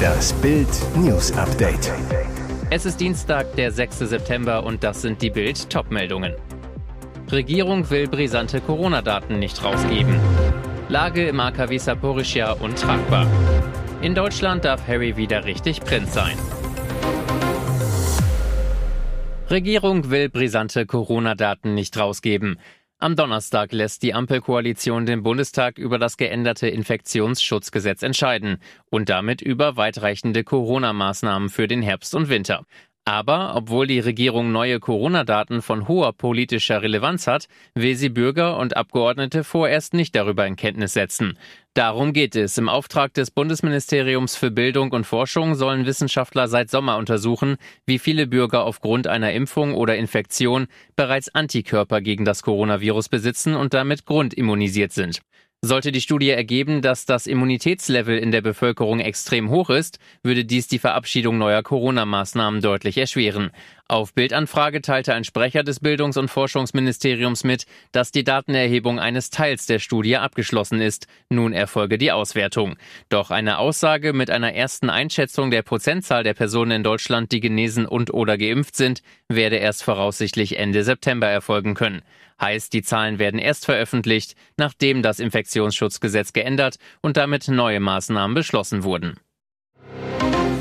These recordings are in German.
Das Bild News Update. Es ist Dienstag, der 6. September und das sind die Bild Topmeldungen. Regierung will brisante Corona-Daten nicht rausgeben. Lage im AKW Saporischia untragbar. In Deutschland darf Harry wieder richtig Prinz sein. Regierung will brisante Corona-Daten nicht rausgeben. Am Donnerstag lässt die Ampelkoalition den Bundestag über das geänderte Infektionsschutzgesetz entscheiden und damit über weitreichende Corona-Maßnahmen für den Herbst und Winter. Aber obwohl die Regierung neue Corona-Daten von hoher politischer Relevanz hat, will sie Bürger und Abgeordnete vorerst nicht darüber in Kenntnis setzen. Darum geht es. Im Auftrag des Bundesministeriums für Bildung und Forschung sollen Wissenschaftler seit Sommer untersuchen, wie viele Bürger aufgrund einer Impfung oder Infektion bereits Antikörper gegen das Coronavirus besitzen und damit grundimmunisiert sind. Sollte die Studie ergeben, dass das Immunitätslevel in der Bevölkerung extrem hoch ist, würde dies die Verabschiedung neuer Corona-Maßnahmen deutlich erschweren. Auf Bildanfrage teilte ein Sprecher des Bildungs- und Forschungsministeriums mit, dass die Datenerhebung eines Teils der Studie abgeschlossen ist. Nun erfolge die Auswertung. Doch eine Aussage mit einer ersten Einschätzung der Prozentzahl der Personen in Deutschland, die genesen und oder geimpft sind, werde erst voraussichtlich Ende September erfolgen können. Heißt, die Zahlen werden erst veröffentlicht, nachdem das Infektionsschutzgesetz geändert und damit neue Maßnahmen beschlossen wurden.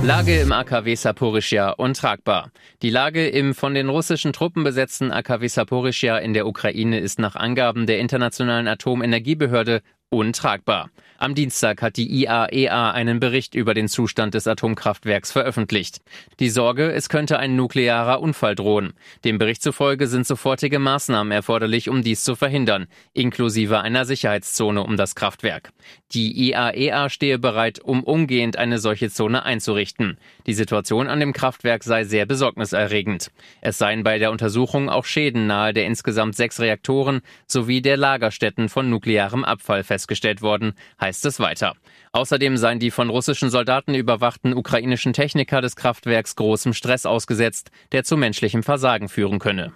Lage im AKW Saporischia untragbar. Die Lage im von den russischen Truppen besetzten AKW Saporischia in der Ukraine ist nach Angaben der Internationalen Atomenergiebehörde untragbar. Am Dienstag hat die IAEA e einen Bericht über den Zustand des Atomkraftwerks veröffentlicht. Die Sorge, es könnte ein nuklearer Unfall drohen. Dem Bericht zufolge sind sofortige Maßnahmen erforderlich, um dies zu verhindern, inklusive einer Sicherheitszone um das Kraftwerk. Die IAEA e stehe bereit, um umgehend eine solche Zone einzurichten. Die Situation an dem Kraftwerk sei sehr besorgniserregend. Es seien bei der Untersuchung auch Schäden nahe der insgesamt sechs Reaktoren sowie der Lagerstätten von nuklearem Abfall festgestellt festgestellt worden, heißt es weiter. Außerdem seien die von russischen Soldaten überwachten ukrainischen Techniker des Kraftwerks großem Stress ausgesetzt, der zu menschlichem Versagen führen könne.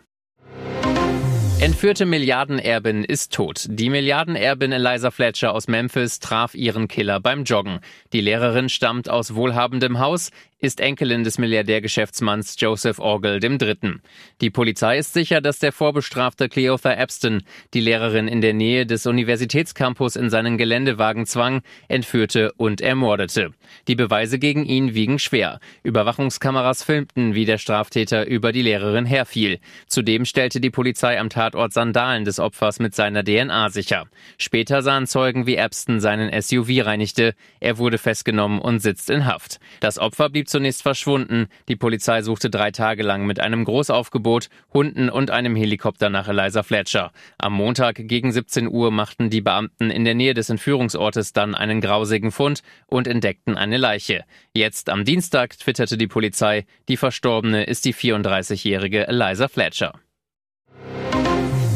Entführte Milliardenerbin ist tot. Die Milliardenerbin Eliza Fletcher aus Memphis traf ihren Killer beim Joggen. Die Lehrerin stammt aus wohlhabendem Haus, ist Enkelin des Milliardärgeschäftsmanns Joseph Orgel III. Die Polizei ist sicher, dass der vorbestrafte Cleotha Epstein die Lehrerin in der Nähe des Universitätscampus in seinen Geländewagen zwang, entführte und ermordete. Die Beweise gegen ihn wiegen schwer. Überwachungskameras filmten, wie der Straftäter über die Lehrerin herfiel. Zudem stellte die Polizei am Tatort Sandalen des Opfers mit seiner DNA sicher. Später sahen Zeugen, wie Epstein seinen SUV reinigte. Er wurde festgenommen und sitzt in Haft. Das Opfer blieb zunächst verschwunden. Die Polizei suchte drei Tage lang mit einem Großaufgebot, Hunden und einem Helikopter nach Eliza Fletcher. Am Montag gegen 17 Uhr machten die Beamten in der Nähe des Entführungsortes dann einen grausigen Fund und entdeckten eine Leiche. Jetzt am Dienstag twitterte die Polizei, die Verstorbene ist die 34-jährige Eliza Fletcher.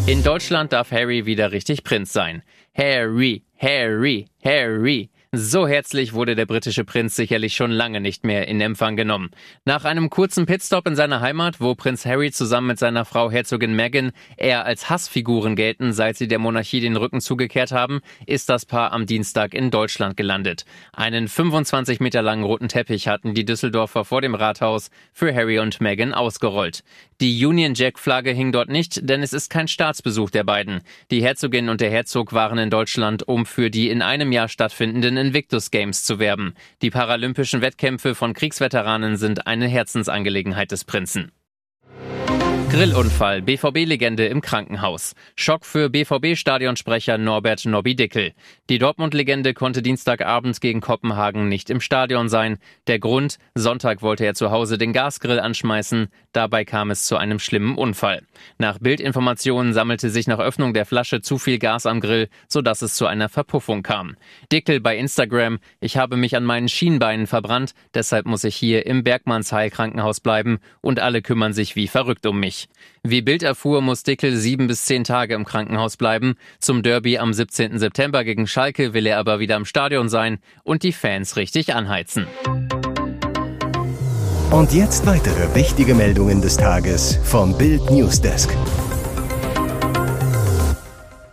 In Deutschland darf Harry wieder richtig Prinz sein. Harry, Harry, Harry. So herzlich wurde der britische Prinz sicherlich schon lange nicht mehr in Empfang genommen. Nach einem kurzen Pitstop in seiner Heimat, wo Prinz Harry zusammen mit seiner Frau Herzogin Meghan eher als Hassfiguren gelten, seit sie der Monarchie den Rücken zugekehrt haben, ist das Paar am Dienstag in Deutschland gelandet. Einen 25 Meter langen roten Teppich hatten die Düsseldorfer vor dem Rathaus für Harry und Meghan ausgerollt. Die Union Jack Flagge hing dort nicht, denn es ist kein Staatsbesuch der beiden. Die Herzogin und der Herzog waren in Deutschland, um für die in einem Jahr stattfindenden Invictus Games zu werben. Die paralympischen Wettkämpfe von Kriegsveteranen sind eine Herzensangelegenheit des Prinzen. Grillunfall, BVB-Legende im Krankenhaus. Schock für BVB-Stadionsprecher Norbert Nobby Dickel. Die Dortmund-Legende konnte Dienstagabend gegen Kopenhagen nicht im Stadion sein. Der Grund, Sonntag wollte er zu Hause den Gasgrill anschmeißen. Dabei kam es zu einem schlimmen Unfall. Nach Bildinformationen sammelte sich nach Öffnung der Flasche zu viel Gas am Grill, sodass es zu einer Verpuffung kam. Dickel bei Instagram, ich habe mich an meinen Schienbeinen verbrannt, deshalb muss ich hier im Bergmannsheil Krankenhaus bleiben und alle kümmern sich wie verrückt um mich. Wie Bild erfuhr, muss Dickel sieben bis zehn Tage im Krankenhaus bleiben. Zum Derby am 17. September gegen Schalke will er aber wieder im Stadion sein und die Fans richtig anheizen. Und jetzt weitere wichtige Meldungen des Tages vom Bild Newsdesk.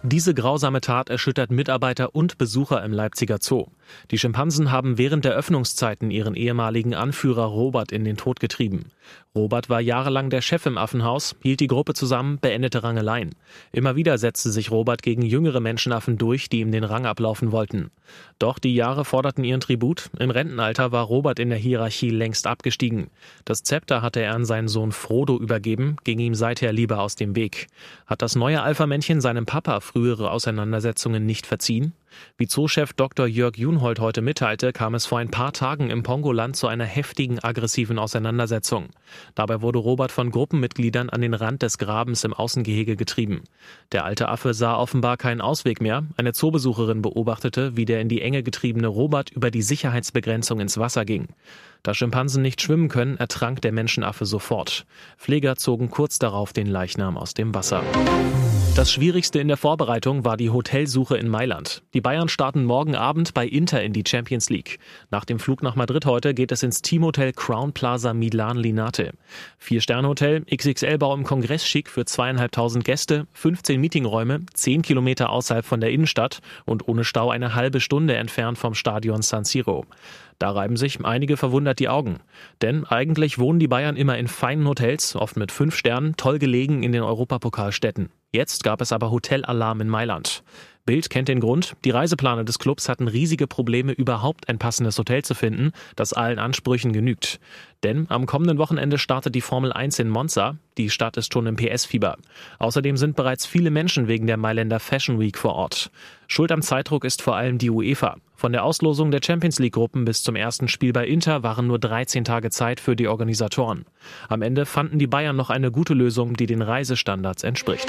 Diese grausame Tat erschüttert Mitarbeiter und Besucher im Leipziger Zoo. Die Schimpansen haben während der Öffnungszeiten ihren ehemaligen Anführer Robert in den Tod getrieben. Robert war jahrelang der Chef im Affenhaus, hielt die Gruppe zusammen, beendete Rangeleien. Immer wieder setzte sich Robert gegen jüngere Menschenaffen durch, die ihm den Rang ablaufen wollten. Doch die Jahre forderten ihren Tribut. Im Rentenalter war Robert in der Hierarchie längst abgestiegen. Das Zepter hatte er an seinen Sohn Frodo übergeben, ging ihm seither lieber aus dem Weg. Hat das neue Alpha-Männchen seinem Papa frühere Auseinandersetzungen nicht verziehen? Wie Zoochef Dr. Jörg Junhold heute mitteilte, kam es vor ein paar Tagen im Pongoland zu einer heftigen aggressiven Auseinandersetzung. Dabei wurde Robert von Gruppenmitgliedern an den Rand des Grabens im Außengehege getrieben. Der alte Affe sah offenbar keinen Ausweg mehr. Eine Zoobesucherin beobachtete, wie der in die Enge getriebene Robert über die Sicherheitsbegrenzung ins Wasser ging. Da Schimpansen nicht schwimmen können, ertrank der Menschenaffe sofort. Pfleger zogen kurz darauf den Leichnam aus dem Wasser. Das Schwierigste in der Vorbereitung war die Hotelsuche in Mailand. Die Bayern starten morgen Abend bei Inter in die Champions League. Nach dem Flug nach Madrid heute geht es ins Teamhotel Crown Plaza Milan Linate. Vier-Sterne-Hotel, XXL-Bau im Kongress-Schick für zweieinhalbtausend Gäste, 15 Meetingräume, 10 Kilometer außerhalb von der Innenstadt und ohne Stau eine halbe Stunde entfernt vom Stadion San Siro. Da reiben sich einige verwundert die Augen. Denn eigentlich wohnen die Bayern immer in feinen Hotels, oft mit fünf Sternen, toll gelegen in den Europapokalstädten. Jetzt gab es aber Hotelalarm in Mailand. Bild kennt den Grund. Die Reiseplaner des Clubs hatten riesige Probleme, überhaupt ein passendes Hotel zu finden, das allen Ansprüchen genügt. Denn am kommenden Wochenende startet die Formel 1 in Monza. Die Stadt ist schon im PS-Fieber. Außerdem sind bereits viele Menschen wegen der Mailänder Fashion Week vor Ort. Schuld am Zeitdruck ist vor allem die UEFA. Von der Auslosung der Champions League-Gruppen bis zum ersten Spiel bei Inter waren nur 13 Tage Zeit für die Organisatoren. Am Ende fanden die Bayern noch eine gute Lösung, die den Reisestandards entspricht.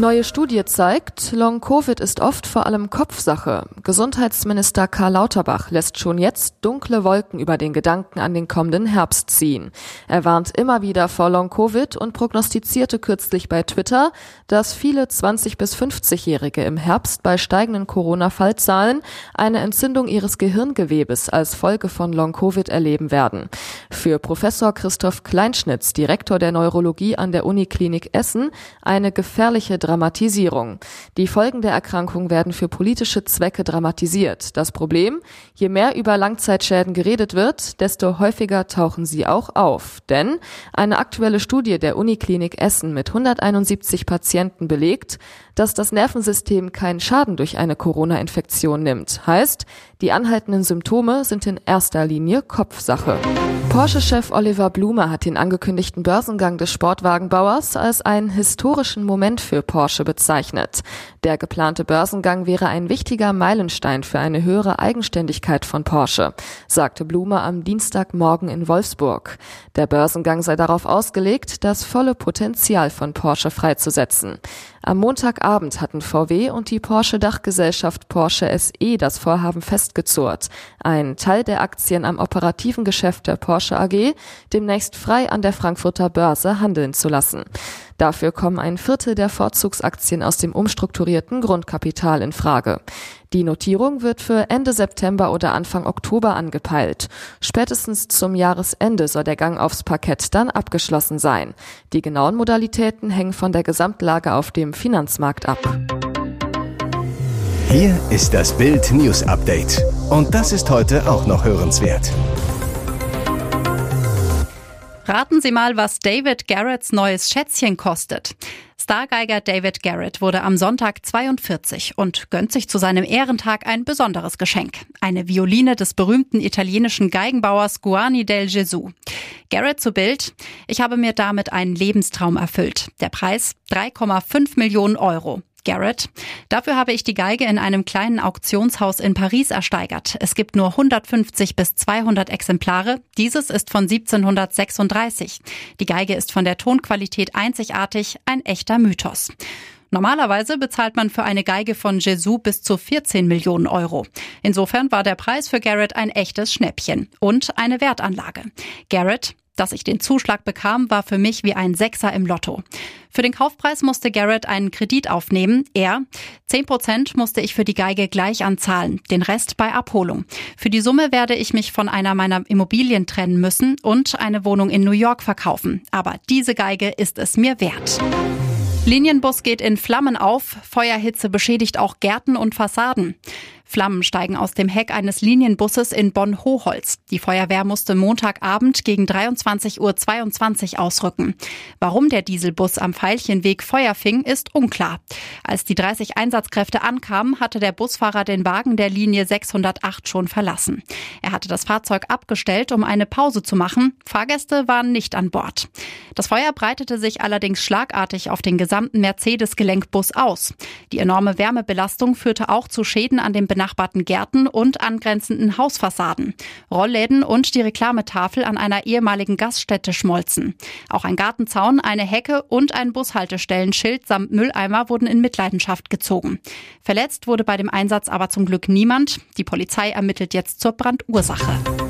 Neue Studie zeigt, Long-Covid ist oft vor allem Kopfsache. Gesundheitsminister Karl Lauterbach lässt schon jetzt dunkle Wolken über den Gedanken an den kommenden Herbst ziehen. Er warnt immer wieder vor Long-Covid und prognostizierte kürzlich bei Twitter, dass viele 20- bis 50-Jährige im Herbst bei steigenden Corona-Fallzahlen eine Entzündung ihres Gehirngewebes als Folge von Long-Covid erleben werden. Für Professor Christoph Kleinschnitz, Direktor der Neurologie an der Uniklinik Essen, eine gefährliche Dramatisierung. Die Folgen der Erkrankung werden für politische Zwecke dramatisiert. Das Problem, je mehr über Langzeitschäden geredet wird, desto häufiger tauchen sie auch auf. Denn eine aktuelle Studie der Uniklinik Essen mit 171 Patienten belegt, dass das Nervensystem keinen Schaden durch eine Corona-Infektion nimmt. Heißt, die anhaltenden Symptome sind in erster Linie Kopfsache. Porsche-Chef Oliver Blume hat den angekündigten Börsengang des Sportwagenbauers als einen historischen Moment für Porsche bezeichnet. Der geplante Börsengang wäre ein wichtiger Meilenstein für eine höhere Eigenständigkeit von Porsche, sagte Blume am Dienstagmorgen in Wolfsburg. Der Börsengang sei darauf ausgelegt, das volle Potenzial von Porsche freizusetzen. Am Montagabend hatten VW und die Porsche-Dachgesellschaft Porsche SE das Vorhaben festgezurrt, einen Teil der Aktien am operativen Geschäft der Porsche AG demnächst frei an der Frankfurter Börse handeln zu lassen. Dafür kommen ein Viertel der Vorzugsaktien aus dem umstrukturierten Grundkapital in Frage. Die Notierung wird für Ende September oder Anfang Oktober angepeilt. Spätestens zum Jahresende soll der Gang aufs Parkett dann abgeschlossen sein. Die genauen Modalitäten hängen von der Gesamtlage auf dem Finanzmarkt ab. Hier ist das Bild News Update. Und das ist heute auch noch hörenswert. Raten Sie mal, was David Garretts neues Schätzchen kostet. Stargeiger David Garrett wurde am Sonntag 42 und gönnt sich zu seinem Ehrentag ein besonderes Geschenk. Eine Violine des berühmten italienischen Geigenbauers Guarni del Gesù. Garrett zu Bild. Ich habe mir damit einen Lebenstraum erfüllt. Der Preis 3,5 Millionen Euro. Garrett. Dafür habe ich die Geige in einem kleinen Auktionshaus in Paris ersteigert. Es gibt nur 150 bis 200 Exemplare. Dieses ist von 1736. Die Geige ist von der Tonqualität einzigartig, ein echter Mythos. Normalerweise bezahlt man für eine Geige von Jesu bis zu 14 Millionen Euro. Insofern war der Preis für Garrett ein echtes Schnäppchen und eine Wertanlage. Garrett Dass ich den Zuschlag bekam, war für mich wie ein Sechser im Lotto. Für den Kaufpreis musste Garrett einen Kredit aufnehmen. Er, 10 Prozent musste ich für die Geige gleich anzahlen, den Rest bei Abholung. Für die Summe werde ich mich von einer meiner Immobilien trennen müssen und eine Wohnung in New York verkaufen. Aber diese Geige ist es mir wert. Linienbus geht in Flammen auf, Feuerhitze beschädigt auch Gärten und Fassaden. Flammen steigen aus dem Heck eines Linienbusses in Bonn-Hochholz. Die Feuerwehr musste Montagabend gegen 23.22 Uhr ausrücken. Warum der Dieselbus am Veilchenweg Feuer fing, ist unklar. Als die 30 Einsatzkräfte ankamen, hatte der Busfahrer den Wagen der Linie 608 schon verlassen. Er hatte das Fahrzeug abgestellt, um eine Pause zu machen. Fahrgäste waren nicht an Bord. Das Feuer breitete sich allerdings schlagartig auf den gesamten Mercedes-Gelenkbus aus. Die enorme Wärmebelastung führte auch zu Schäden an den benachbarten Gärten und angrenzenden Hausfassaden. Rollläden und die Reklametafel an einer ehemaligen Gaststätte schmolzen. Auch ein Gartenzaun, eine Hecke und ein Bushaltestellenschild samt Mülleimer wurden in Mitleidenschaft gezogen. Verletzt wurde bei dem Einsatz aber zum Glück niemand. Die Polizei ermittelt jetzt zur Brandursache.